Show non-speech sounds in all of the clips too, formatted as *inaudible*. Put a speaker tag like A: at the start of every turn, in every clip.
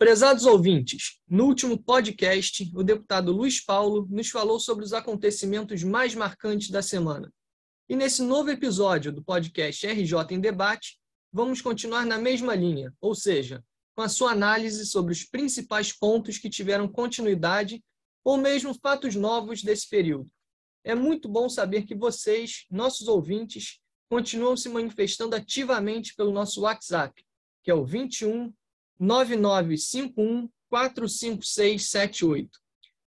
A: Prezados ouvintes, no último podcast, o deputado Luiz Paulo nos falou sobre os acontecimentos mais marcantes da semana. E nesse novo episódio do podcast RJ em Debate, vamos continuar na mesma linha, ou seja, com a sua análise sobre os principais pontos que tiveram continuidade ou mesmo fatos novos desse período. É muito bom saber que vocês, nossos ouvintes, continuam se manifestando ativamente pelo nosso WhatsApp, que é o 21 9951 45678.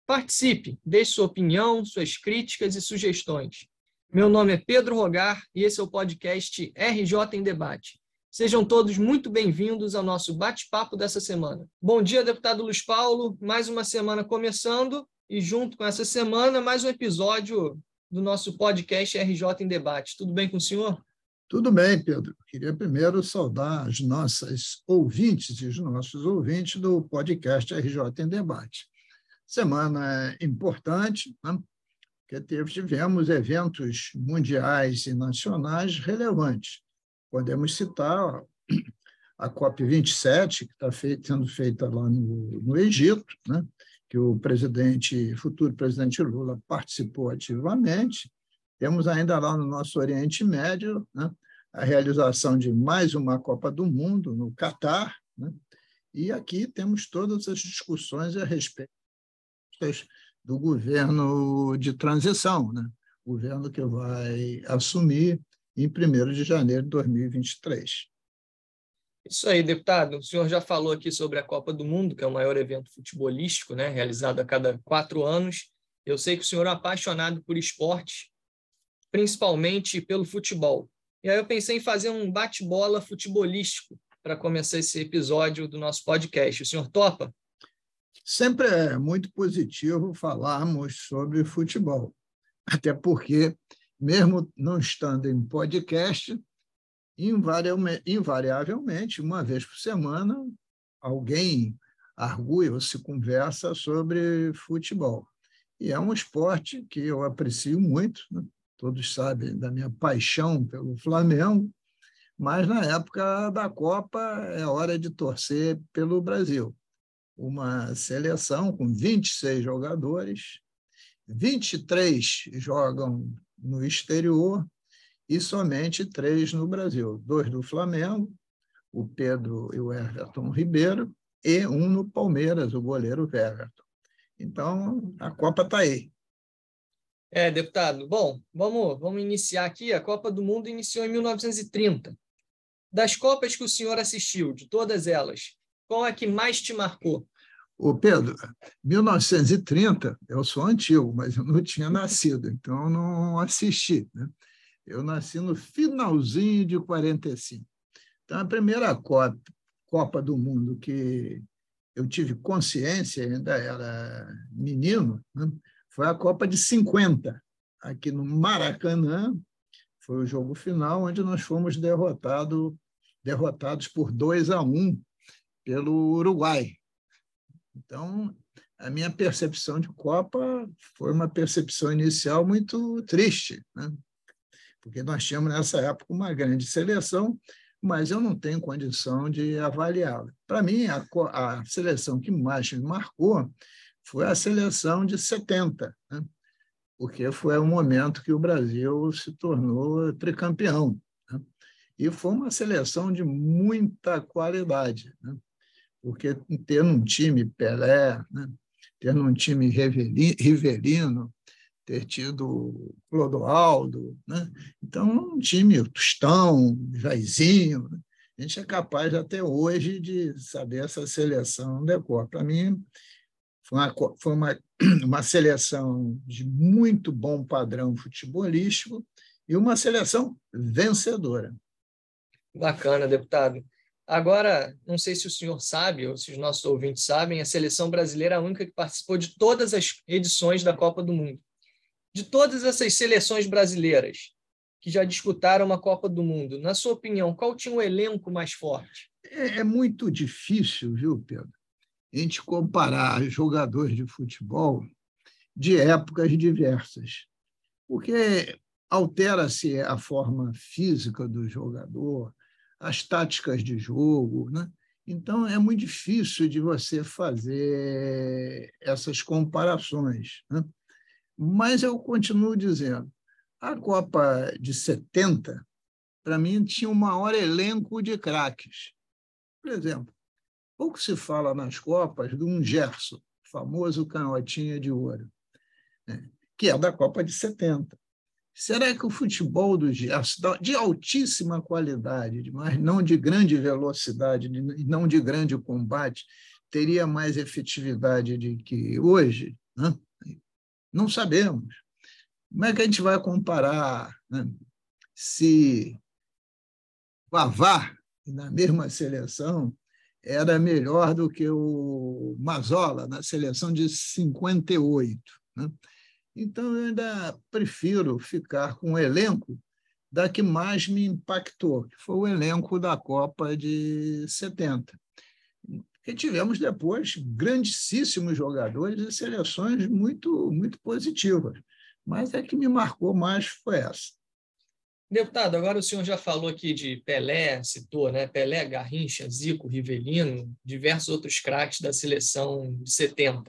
A: Participe, deixe sua opinião, suas críticas e sugestões. Meu nome é Pedro Rogar e esse é o podcast RJ em Debate. Sejam todos muito bem-vindos ao nosso bate-papo dessa semana. Bom dia, deputado Luiz Paulo. Mais uma semana começando e, junto com essa semana, mais um episódio do nosso podcast RJ em Debate. Tudo bem com o senhor?
B: Tudo bem, Pedro. Queria primeiro saudar as nossas ouvintes e os nossos ouvintes do podcast RJ em Debate. Semana importante, né? porque tivemos eventos mundiais e nacionais relevantes. Podemos citar a COP27, que está sendo feita lá no, no Egito, né? que o presidente, futuro presidente Lula participou ativamente, temos ainda lá no nosso Oriente Médio né, a realização de mais uma Copa do Mundo no Catar, né, e aqui temos todas as discussões a respeito do governo de transição, né, governo que vai assumir em 1 de janeiro de 2023.
A: Isso aí, deputado. O senhor já falou aqui sobre a Copa do Mundo, que é o maior evento futebolístico, né, realizado a cada quatro anos. Eu sei que o senhor é apaixonado por esporte principalmente pelo futebol. E aí eu pensei em fazer um bate-bola futebolístico para começar esse episódio do nosso podcast. O senhor topa?
B: Sempre é muito positivo falarmos sobre futebol, até porque, mesmo não estando em podcast, invariavelmente, uma vez por semana, alguém argui ou se conversa sobre futebol. E é um esporte que eu aprecio muito, né? Todos sabem da minha paixão pelo Flamengo, mas na época da Copa é hora de torcer pelo Brasil. Uma seleção com 26 jogadores, 23 jogam no exterior e somente três no Brasil: dois do Flamengo, o Pedro e o Everton Ribeiro, e um no Palmeiras, o goleiro Everton. Então, a Copa está aí.
A: É, deputado. Bom, vamos, vamos iniciar aqui. A Copa do Mundo iniciou em 1930. Das Copas que o senhor assistiu, de todas elas, qual é que mais te marcou?
B: Ô Pedro, 1930, eu sou antigo, mas eu não tinha nascido, então não assisti. Né? Eu nasci no finalzinho de 45. Então, a primeira Copa, Copa do Mundo que eu tive consciência, ainda era menino, né? Foi a Copa de 50, aqui no Maracanã. Foi o jogo final, onde nós fomos derrotado, derrotados por 2 a 1 pelo Uruguai. Então, a minha percepção de Copa foi uma percepção inicial muito triste, né? porque nós tínhamos nessa época uma grande seleção, mas eu não tenho condição de avaliá-la. Para mim, a, a, seleção que mais me marcou foi a seleção de 70, né? porque foi o momento que o Brasil se tornou tricampeão. Né? E foi uma seleção de muita qualidade, né? porque ter um time Pelé, né? ter um time Rivelino, ter tido Clodoaldo, né? então um time Tostão, Jairzinho, né? a gente é capaz até hoje de saber essa seleção decor. Para mim, foi uma, foi uma, *clears throat* uma seleção de muito bom padrão futebolístico e uma seleção vencedora.
A: Bacana, deputado. Agora, não sei se o senhor sabe, ou se os nossos ouvintes sabem, a seleção brasileira é a única que participou de todas as edições da Copa do Mundo. De todas essas seleções brasileiras que já disputaram uma Copa do Mundo, na sua opinião, qual tinha o elenco mais forte?
B: É, é muito difícil, viu, Pedro? A gente comparar jogadores de futebol de épocas diversas, porque altera-se a forma física do jogador, as táticas de jogo, né? Então, é muito difícil de você fazer essas comparações. Né? Mas eu continuo dizendo, a Copa de 70, para mim, tinha o maior elenco de craques. Por exemplo, pouco se fala nas Copas de um Gerson, famoso canhotinha de ouro, né? que é da Copa de 70. Será que o futebol do Gerson, de altíssima qualidade, mas não de grande velocidade, não de grande combate, teria mais efetividade do que hoje? Né? Não sabemos. Como é que a gente vai comparar né? se Vavá, na mesma seleção, era melhor do que o Mazola, na seleção de 58? Né? Então, eu ainda prefiro ficar com o elenco da que mais me impactou, que foi o elenco da Copa de 70. Porque tivemos depois grandíssimos jogadores e seleções muito, muito positivas. Mas a que me marcou mais foi essa.
A: Deputado, agora o senhor já falou aqui de Pelé, citou, né? Pelé, Garrincha, Zico, Rivelino, diversos outros craques da seleção de 70. O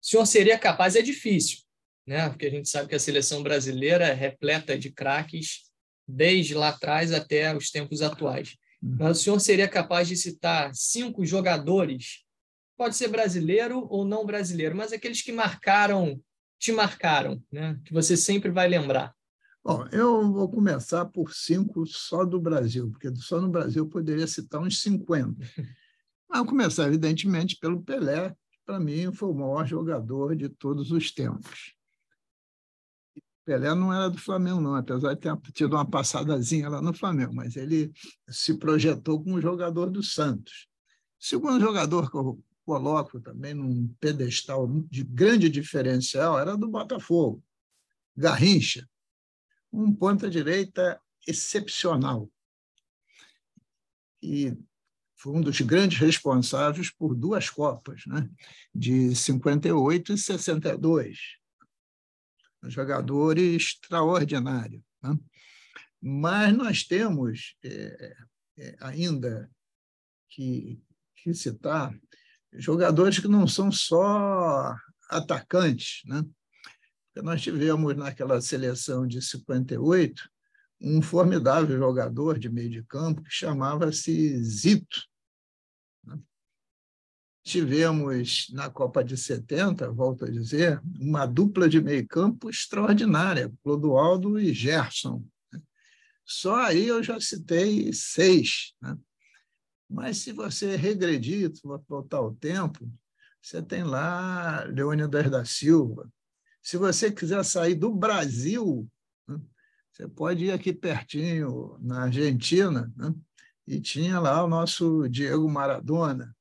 A: senhor seria capaz, é difícil, né? Porque a gente sabe que a seleção brasileira é repleta de craques desde lá atrás até os tempos atuais. Mas o senhor seria capaz de citar cinco jogadores, pode ser brasileiro ou não brasileiro, mas aqueles que marcaram, te marcaram, né? Que você sempre vai lembrar.
B: Bom, eu vou começar por cinco só do Brasil, porque só no Brasil eu poderia citar uns 50. Mas vou começar, evidentemente, pelo Pelé, que para mim foi o maior jogador de todos os tempos. Pelé não era do Flamengo, não, apesar de ter tido uma passadazinha lá no Flamengo, mas ele se projetou como jogador do Santos. Segundo jogador que eu coloco também num pedestal de grande diferencial era do Botafogo, Garrincha, um ponta-direita excepcional. E foi um dos grandes responsáveis por duas Copas, né? de 58 e 62 um jogador extraordinário. Né? Mas nós temos é, é, ainda que, que citar jogadores que não são só atacantes. Né? Nós tivemos naquela seleção de 58 um formidável jogador de meio de campo que chamava-se Zito. Né? tivemos na Copa de 70, volto a dizer, uma dupla de meio-campo extraordinária, Clodoaldo e Gerson. Né? Só aí eu já citei seis. Né? Mas se você regredir, voltar o tempo, você tem lá Leônidas da Silva. Se você quiser sair do Brasil, né? você pode ir aqui pertinho, na Argentina, né? e tinha lá o nosso Diego Maradona.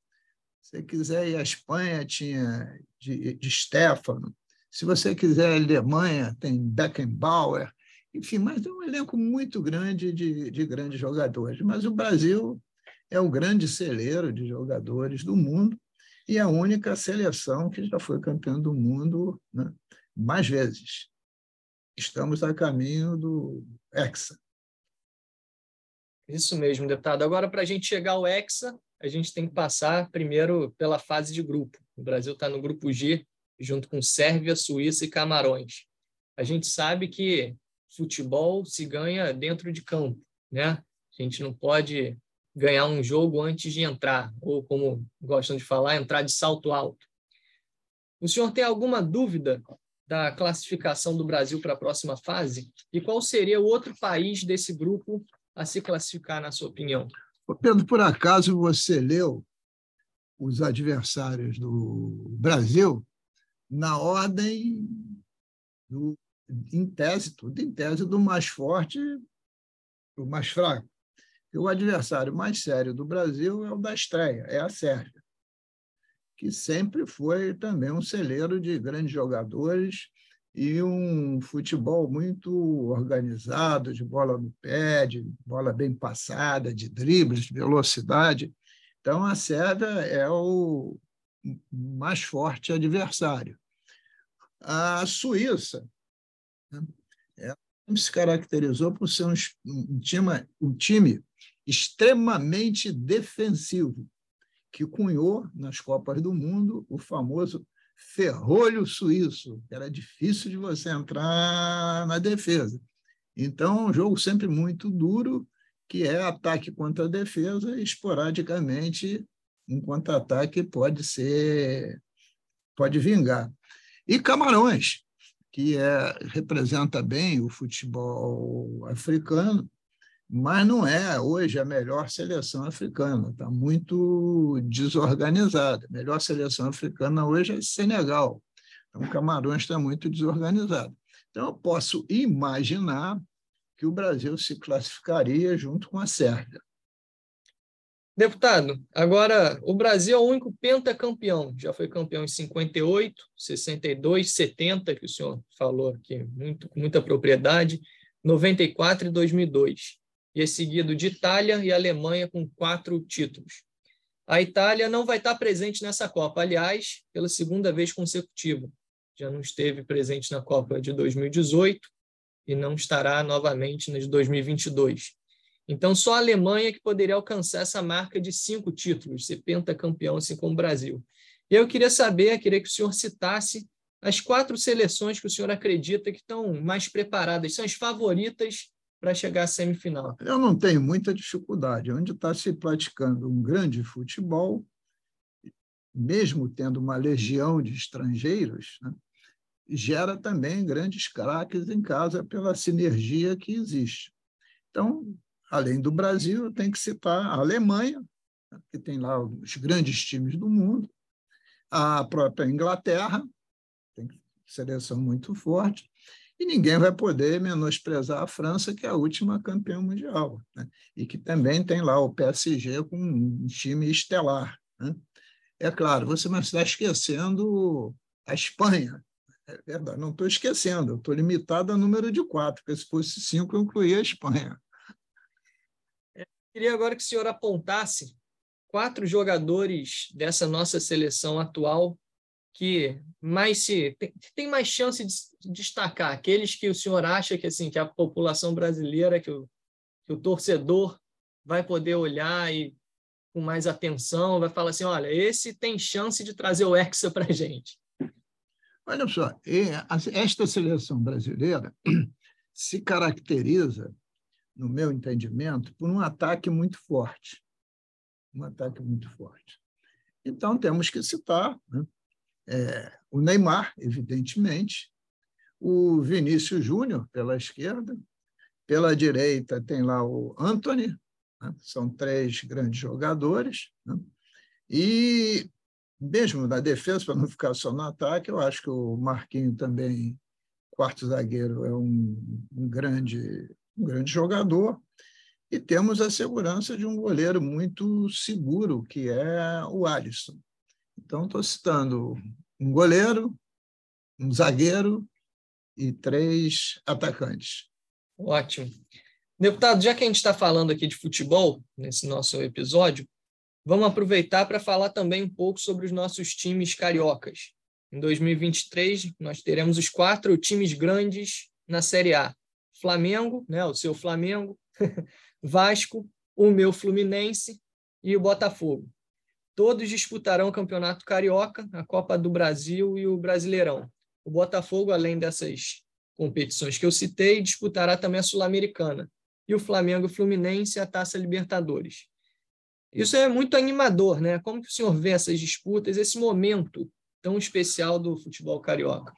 B: Se quiser ir à Espanha, tinha de, de Stefano. Se você quiser a Alemanha, tem Beckenbauer. Enfim, mas é um elenco muito grande de, de grandes jogadores. Mas o Brasil é o grande celeiro de jogadores do mundo e a única seleção que já foi campeã do mundo né, mais vezes. Estamos a caminho do Hexa.
A: Isso mesmo, deputado. Agora, para a gente chegar ao Hexa, a gente tem que passar primeiro pela fase de grupo. O Brasil está no grupo G, junto com Sérvia, Suíça e Camarões. A gente sabe que futebol se ganha dentro de campo, né? A gente não pode ganhar um jogo antes de entrar, ou como gostam de falar, entrar de salto alto. O senhor tem alguma dúvida da classificação do Brasil para a próxima fase? E qual seria o outro país desse grupo a se classificar, na sua opinião?
B: Pedro, por acaso você leu os adversários do Brasil na ordem do, em tese, tudo em tese do mais forte do mais fraco. E o adversário mais sério do Brasil é o da estreia, é a Sérvia, que sempre foi também um celeiro de grandes jogadores e um futebol muito organizado, de bola no pé, de bola bem passada, de dribles, de velocidade. Então, a Sérvia é o mais forte adversário. A Suíça né, se caracterizou por ser um, time, um time extremamente defensivo. Que cunhou nas Copas do Mundo o famoso ferrolho suíço, que era difícil de você entrar na defesa. Então, um jogo sempre muito duro, que é ataque contra defesa, e esporadicamente um contra-ataque pode ser pode vingar. E Camarões, que é, representa bem o futebol africano, mas não é hoje a melhor seleção africana, está muito desorganizada. A melhor seleção africana hoje é Senegal. Então, Camarões está muito desorganizado. Então, eu posso imaginar que o Brasil se classificaria junto com a Sérvia.
A: Deputado, agora o Brasil é o único pentacampeão. Já foi campeão em 58, 62, 70, que o senhor falou aqui muito, com muita propriedade, 94 e 2002 e é seguido de Itália e Alemanha com quatro títulos. A Itália não vai estar presente nessa Copa, aliás, pela segunda vez consecutiva. Já não esteve presente na Copa de 2018 e não estará novamente nas de 2022. Então, só a Alemanha que poderia alcançar essa marca de cinco títulos, ser pentacampeão, assim como o Brasil. E eu queria saber, queria que o senhor citasse as quatro seleções que o senhor acredita que estão mais preparadas, são as favoritas para chegar à semifinal?
B: Eu não tenho muita dificuldade. Onde está se praticando um grande futebol, mesmo tendo uma legião de estrangeiros, né, gera também grandes craques em casa pela sinergia que existe. Então, além do Brasil, tem que citar a Alemanha, né, que tem lá os grandes times do mundo, a própria Inglaterra, tem seleção muito forte, e ninguém vai poder menosprezar a França, que é a última campeã mundial, né? e que também tem lá o PSG com um time estelar. Né? É claro, você não está esquecendo a Espanha. É verdade, não estou esquecendo, estou limitado a número de quatro, porque se fosse cinco, eu incluía a Espanha.
A: Eu queria agora que o senhor apontasse quatro jogadores dessa nossa seleção atual que mais se tem, tem, mais chance de destacar? Aqueles que o senhor acha que assim que a população brasileira que o, que o torcedor vai poder olhar e com mais atenção vai falar assim olha esse tem chance de trazer o hexa para gente.
B: Olha só esta seleção brasileira *clears throat* se caracteriza no meu entendimento por um ataque muito forte. Um ataque muito forte. Então temos que citar né? É, o Neymar, evidentemente, o Vinícius Júnior pela esquerda, pela direita tem lá o Anthony, né? são três grandes jogadores, né? e mesmo na defesa, para não ficar só no ataque, eu acho que o Marquinho também, quarto zagueiro, é um, um grande, um grande jogador, e temos a segurança de um goleiro muito seguro, que é o Alisson. Então, estou citando um goleiro, um zagueiro e três atacantes.
A: Ótimo. Deputado, já que a gente está falando aqui de futebol, nesse nosso episódio, vamos aproveitar para falar também um pouco sobre os nossos times cariocas. Em 2023, nós teremos os quatro times grandes na Série A: Flamengo, né, o seu Flamengo, *laughs* Vasco, o meu Fluminense e o Botafogo. Todos disputarão o Campeonato Carioca, a Copa do Brasil e o Brasileirão. O Botafogo, além dessas competições que eu citei, disputará também a Sul-Americana. E o Flamengo e o Fluminense a Taça Libertadores. Isso é muito animador, né? Como que o senhor vê essas disputas, esse momento tão especial do futebol carioca?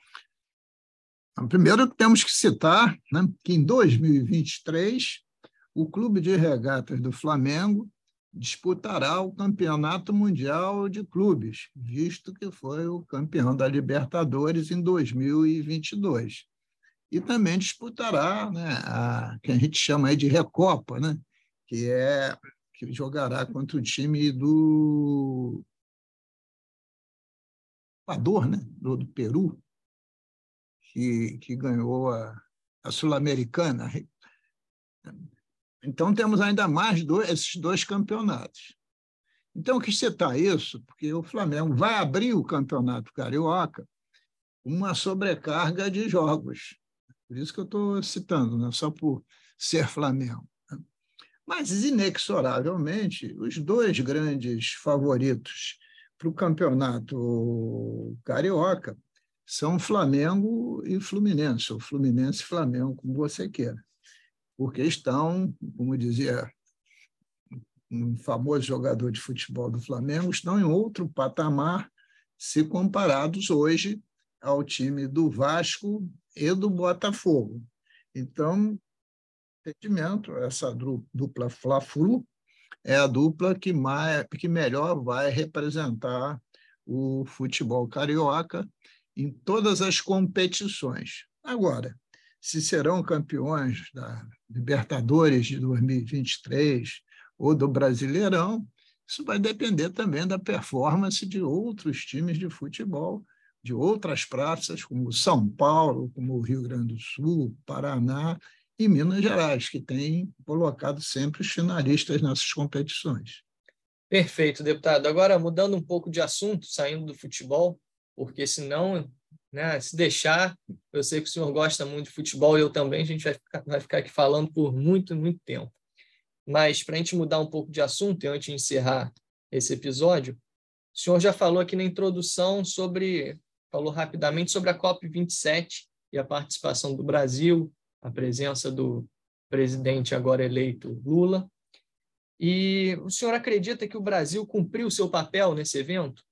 B: Primeiro, temos que citar né, que em 2023, o Clube de Regatas do Flamengo disputará o Campeonato Mundial de Clubes, visto que foi o campeão da Libertadores em 2022. E também disputará né, a que a gente chama de Recopa, né, que é que jogará contra o time do Equador, né, do, do Peru, que, que ganhou a, a Sul-Americana então, temos ainda mais dois, esses dois campeonatos. Então, eu quis citar isso, porque o Flamengo vai abrir o campeonato carioca uma sobrecarga de jogos. Por isso que eu estou citando, não é só por ser Flamengo. Mas, inexoravelmente, os dois grandes favoritos para o campeonato carioca são Flamengo e Fluminense, ou Fluminense e Flamengo, como você queira, porque estão, como dizia um famoso jogador de futebol do Flamengo, estão em outro patamar se comparados hoje ao time do Vasco e do Botafogo. Então, entendimento, essa dupla Fla-Flu é a dupla que, mais, que melhor vai representar o futebol carioca em todas as competições. Agora, se serão campeões da Libertadores de 2023 ou do Brasileirão, isso vai depender também da performance de outros times de futebol, de outras praças, como São Paulo, como o Rio Grande do Sul, Paraná e Minas Gerais, que têm colocado sempre os finalistas nessas competições.
A: Perfeito, deputado. Agora, mudando um pouco de assunto, saindo do futebol, porque senão, né, se deixar, eu sei que o senhor gosta muito de futebol, eu também, a gente vai ficar, vai ficar aqui falando por muito, muito tempo. Mas, para a gente mudar um pouco de assunto, e antes de encerrar esse episódio, o senhor já falou aqui na introdução sobre, falou rapidamente sobre a COP27 e a participação do Brasil, a presença do presidente agora eleito Lula. E o senhor acredita que o Brasil cumpriu o seu papel nesse evento?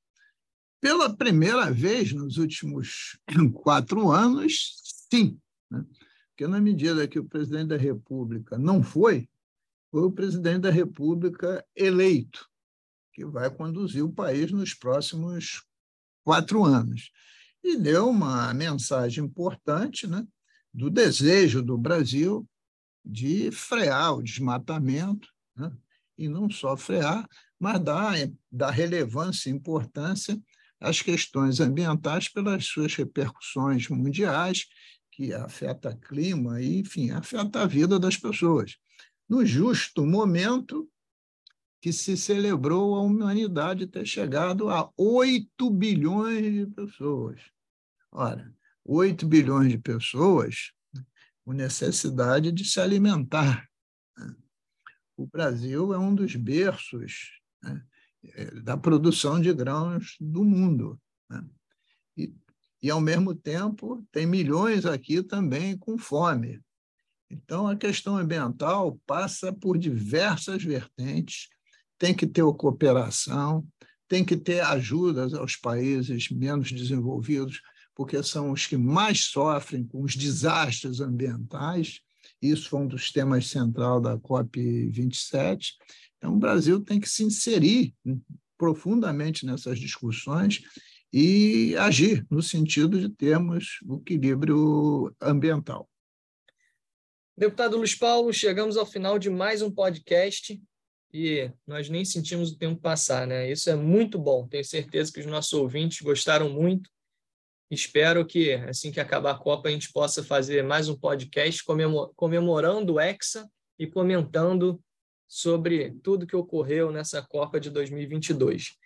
B: Pela primeira vez nos últimos *laughs* quatro anos, sim. Né? Porque, na medida que o presidente da República não foi, foi o presidente da República eleito, que vai conduzir o país nos próximos quatro anos. E deu uma mensagem importante né, do desejo do Brasil de frear o desmatamento, né, e não só frear, mas dar, dar relevância e importância as questões ambientais pelas suas repercussões mundiais, que afeta o clima e, enfim, afeta a vida das pessoas. No justo momento que se celebrou a humanidade ter chegado a 8 bilhões de pessoas. Ora, 8 bilhões de pessoas com necessidade de se alimentar. Né? O Brasil é um dos berços né? É, da produção de grãos do mundo. Né? E, e, ao mesmo tempo, tem milhões aqui também com fome. Então, a questão ambiental passa por diversas vertentes, tem que ter cooperação, tem que ter ajudas aos países menos desenvolvidos, porque são os que mais sofrem com os desastres ambientais. Isso foi um dos temas central da COP27. Então, o Brasil tem que se inserir profundamente nessas discussões e agir no sentido de termos o equilíbrio ambiental.
A: Deputado Luiz Paulo, chegamos ao final de mais um podcast e nós nem sentimos o tempo passar, né? Isso é muito bom. Tenho certeza que os nossos ouvintes gostaram muito. Espero que, assim que acabar a Copa, a gente possa fazer mais um podcast comemorando o Hexa e comentando sobre tudo que ocorreu nessa Copa de 2022.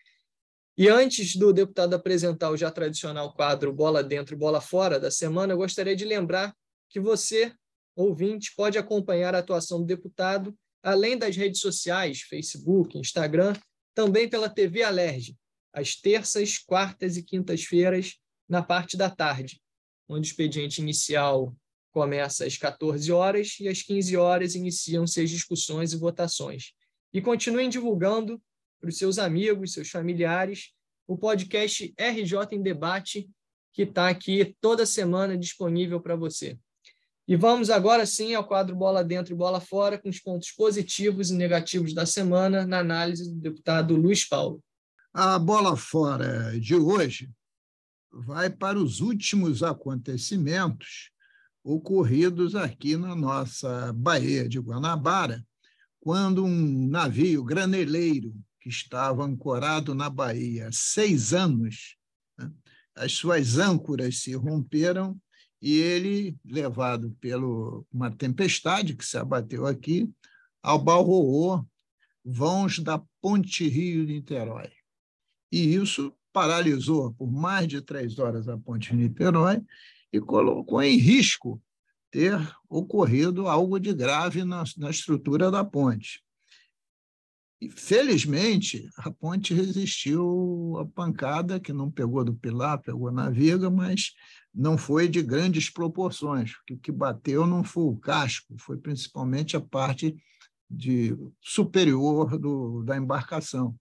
A: E antes do deputado apresentar o já tradicional quadro Bola Dentro e Bola Fora da semana, eu gostaria de lembrar que você, ouvinte, pode acompanhar a atuação do deputado, além das redes sociais, Facebook, Instagram, também pela TV Alerj, às terças, quartas e quintas-feiras, na parte da tarde, onde o expediente inicial começa às 14 horas e às 15 horas iniciam-se as discussões e votações. E continuem divulgando para os seus amigos, seus familiares, o podcast RJ em Debate, que está aqui toda semana disponível para você. E vamos agora sim ao quadro Bola Dentro e Bola Fora, com os pontos positivos e negativos da semana, na análise do deputado Luiz Paulo.
B: A bola fora de hoje vai para os últimos acontecimentos ocorridos aqui na nossa Baía de Guanabara, quando um navio graneleiro que estava ancorado na Bahia há seis anos, né, as suas âncoras se romperam e ele, levado por uma tempestade que se abateu aqui, abalroou vãos da Ponte Rio-Niterói. E isso paralisou por mais de três horas a Ponte Rio-Niterói e colocou em risco ter ocorrido algo de grave na, na estrutura da ponte. E, felizmente, a ponte resistiu à pancada, que não pegou do pilar, pegou na viga, mas não foi de grandes proporções. O que bateu não foi o casco, foi principalmente a parte de superior do, da embarcação,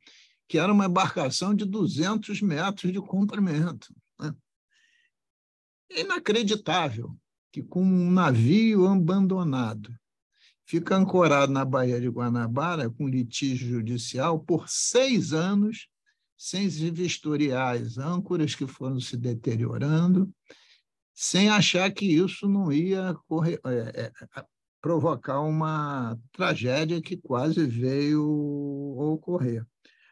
B: que era uma embarcação de 200 metros de comprimento. Né? É inacreditável que, com um navio abandonado, fica ancorado na Baía de Guanabara com litígio judicial por seis anos, sem se vistoriar as âncoras que foram se deteriorando, sem achar que isso não ia correr, é, é, provocar uma tragédia que quase veio ocorrer.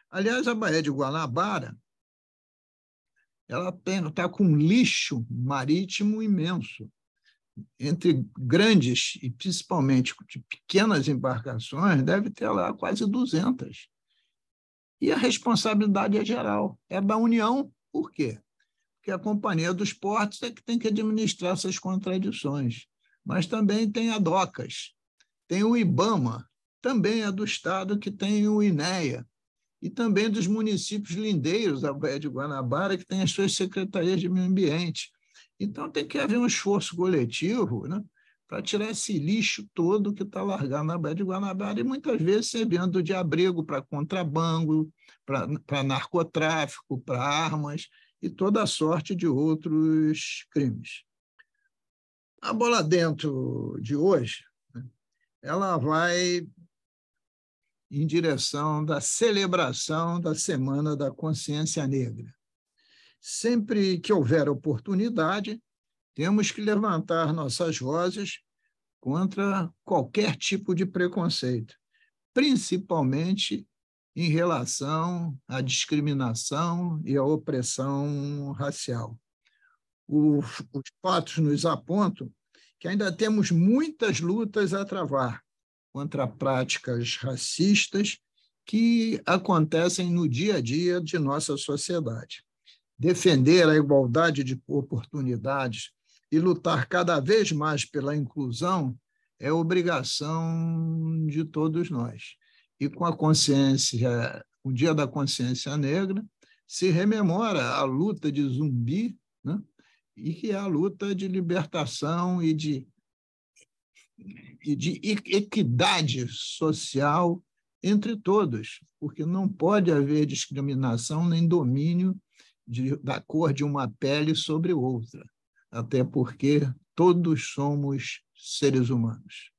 B: Aliás, a Baía de Guanabara ela está com um lixo marítimo imenso entre grandes e principalmente de pequenas embarcações, deve ter lá quase 200. E a responsabilidade é geral, é da União. Por quê? Porque a Companhia dos Portos é que tem que administrar essas contradições. Mas também tem a DOCAS, tem o IBAMA, também é do Estado que tem o INEA, e também dos municípios lindeiros da Baía de Guanabara, que tem as suas secretarias de meio ambiente. Então, tem que haver um esforço coletivo né, para tirar esse lixo todo que está largado na Baía de Guanabara e muitas vezes servindo de abrigo para contrabando, para narcotráfico, para armas e toda a sorte de outros crimes. A bola dentro de hoje, né, ela vai em direção da celebração da Semana da Consciência Negra. Sempre que houver oportunidade, temos que levantar nossas vozes contra qualquer tipo de preconceito, principalmente em relação à discriminação e à opressão racial. os fatos nos apontam que ainda temos muitas lutas a travar contra práticas racistas que acontecem no dia a dia de nossa sociedade defender a igualdade de oportunidades e lutar cada vez mais pela inclusão é obrigação de todos nós. E com a consciência, o Dia da Consciência Negra, se rememora a luta de Zumbi, né? e que é a luta de libertação e de, de equidade social entre todos, porque não pode haver discriminação nem domínio de, da cor de uma pele sobre outra, até porque todos somos seres humanos.